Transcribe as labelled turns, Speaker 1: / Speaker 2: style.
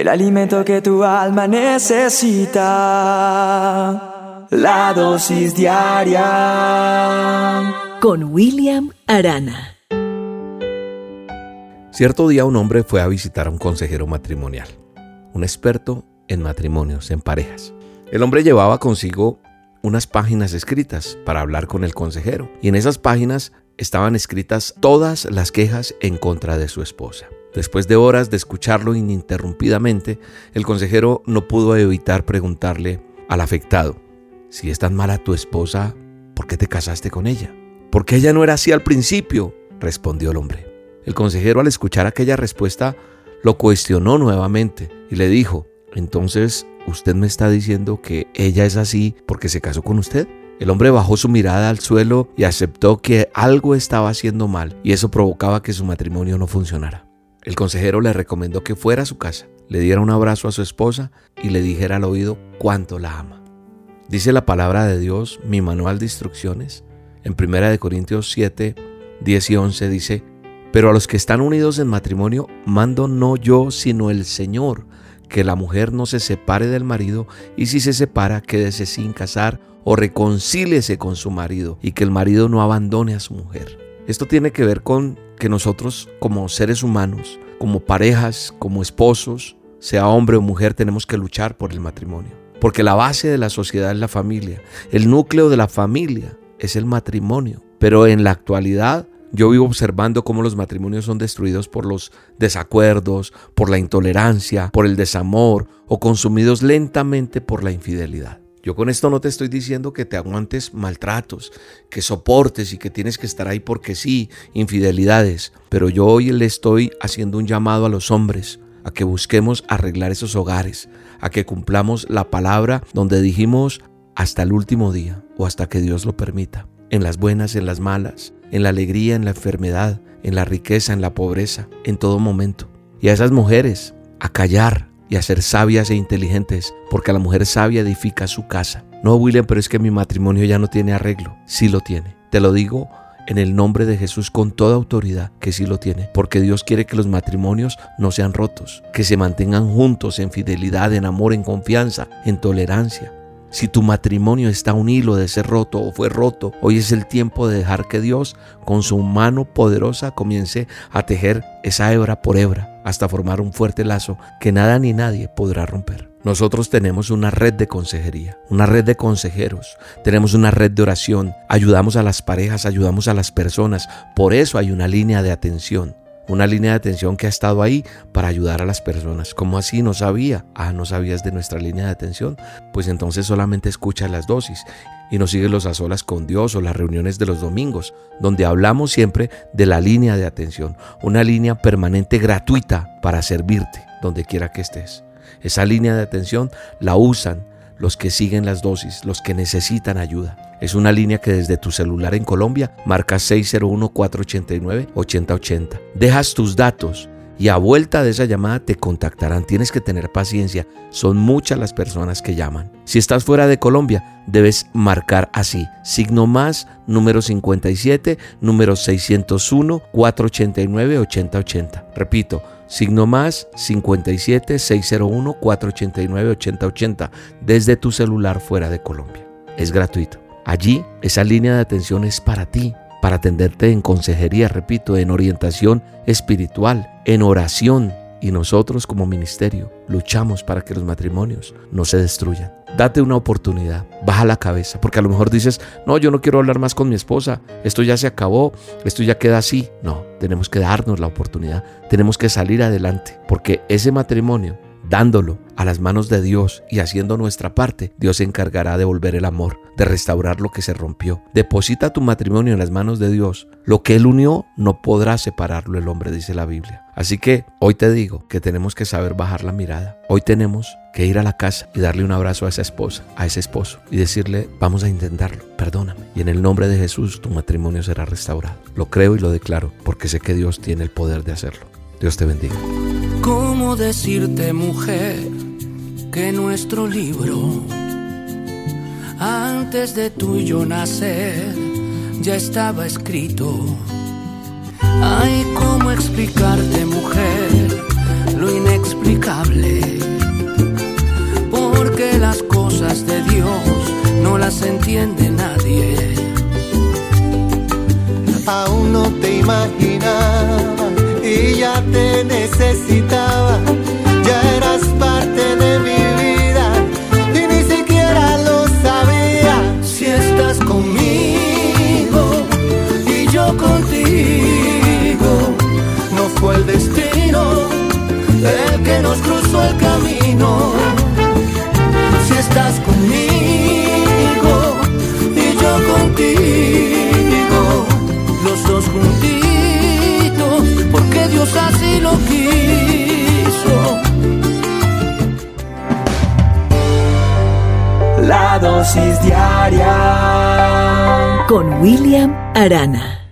Speaker 1: el alimento que tu alma necesita, la dosis diaria.
Speaker 2: Con William Arana.
Speaker 3: Cierto día un hombre fue a visitar a un consejero matrimonial, un experto en matrimonios, en parejas. El hombre llevaba consigo unas páginas escritas para hablar con el consejero y en esas páginas estaban escritas todas las quejas en contra de su esposa. Después de horas de escucharlo ininterrumpidamente, el consejero no pudo evitar preguntarle al afectado, si es tan mala tu esposa, ¿por qué te casaste con ella? Porque ella no era así al principio, respondió el hombre. El consejero al escuchar aquella respuesta lo cuestionó nuevamente y le dijo, entonces, ¿usted me está diciendo que ella es así porque se casó con usted? El hombre bajó su mirada al suelo y aceptó que algo estaba haciendo mal y eso provocaba que su matrimonio no funcionara. El consejero le recomendó que fuera a su casa, le diera un abrazo a su esposa y le dijera al oído cuánto la ama. Dice la palabra de Dios, mi manual de instrucciones, en 1 Corintios 7, 10 y 11 dice, pero a los que están unidos en matrimonio, mando no yo, sino el Señor, que la mujer no se separe del marido, y si se separa, quédese sin casar o reconcíliese con su marido, y que el marido no abandone a su mujer. Esto tiene que ver con que nosotros como seres humanos, como parejas, como esposos, sea hombre o mujer, tenemos que luchar por el matrimonio. Porque la base de la sociedad es la familia. El núcleo de la familia es el matrimonio. Pero en la actualidad yo vivo observando cómo los matrimonios son destruidos por los desacuerdos, por la intolerancia, por el desamor o consumidos lentamente por la infidelidad. Yo con esto no te estoy diciendo que te aguantes maltratos, que soportes y que tienes que estar ahí porque sí, infidelidades, pero yo hoy le estoy haciendo un llamado a los hombres a que busquemos arreglar esos hogares, a que cumplamos la palabra donde dijimos hasta el último día o hasta que Dios lo permita, en las buenas, en las malas, en la alegría, en la enfermedad, en la riqueza, en la pobreza, en todo momento. Y a esas mujeres, a callar y a ser sabias e inteligentes, porque la mujer sabia edifica su casa. No, William, pero es que mi matrimonio ya no tiene arreglo. Sí lo tiene. Te lo digo en el nombre de Jesús con toda autoridad que sí lo tiene, porque Dios quiere que los matrimonios no sean rotos, que se mantengan juntos en fidelidad, en amor, en confianza, en tolerancia. Si tu matrimonio está un hilo de ser roto o fue roto, hoy es el tiempo de dejar que Dios con su mano poderosa comience a tejer esa hebra por hebra hasta formar un fuerte lazo que nada ni nadie podrá romper. Nosotros tenemos una red de consejería, una red de consejeros, tenemos una red de oración, ayudamos a las parejas, ayudamos a las personas, por eso hay una línea de atención una línea de atención que ha estado ahí para ayudar a las personas. ¿Cómo así? No sabía. Ah, no sabías de nuestra línea de atención. Pues entonces solamente escucha las dosis y nos sigue los a solas con Dios o las reuniones de los domingos, donde hablamos siempre de la línea de atención, una línea permanente gratuita para servirte donde quiera que estés. Esa línea de atención la usan los que siguen las dosis, los que necesitan ayuda. Es una línea que desde tu celular en Colombia marca 601-489-8080. Dejas tus datos y a vuelta de esa llamada te contactarán. Tienes que tener paciencia. Son muchas las personas que llaman. Si estás fuera de Colombia, debes marcar así. Signo más, número 57, número 601, 489, 8080. Repito, Signo más 57 601 489 8080 desde tu celular fuera de Colombia. Es gratuito. Allí esa línea de atención es para ti, para atenderte en consejería, repito, en orientación espiritual, en oración. Y nosotros como ministerio luchamos para que los matrimonios no se destruyan. Date una oportunidad, baja la cabeza, porque a lo mejor dices, no, yo no quiero hablar más con mi esposa, esto ya se acabó, esto ya queda así. No, tenemos que darnos la oportunidad, tenemos que salir adelante, porque ese matrimonio dándolo a las manos de Dios y haciendo nuestra parte, Dios se encargará de volver el amor, de restaurar lo que se rompió. Deposita tu matrimonio en las manos de Dios. Lo que Él unió no podrá separarlo el hombre, dice la Biblia. Así que hoy te digo que tenemos que saber bajar la mirada. Hoy tenemos que ir a la casa y darle un abrazo a esa esposa, a ese esposo y decirle, vamos a intentarlo, perdóname. Y en el nombre de Jesús tu matrimonio será restaurado. Lo creo y lo declaro porque sé que Dios tiene el poder de hacerlo. Dios te bendiga.
Speaker 4: ¿Cómo decirte, mujer, que nuestro libro, antes de tuyo nacer, ya estaba escrito? Ay, ¿cómo explicarte, mujer, lo inexplicable?
Speaker 5: Porque las cosas de
Speaker 4: Dios no
Speaker 1: las entiende necesitaba.
Speaker 2: Con William Arana.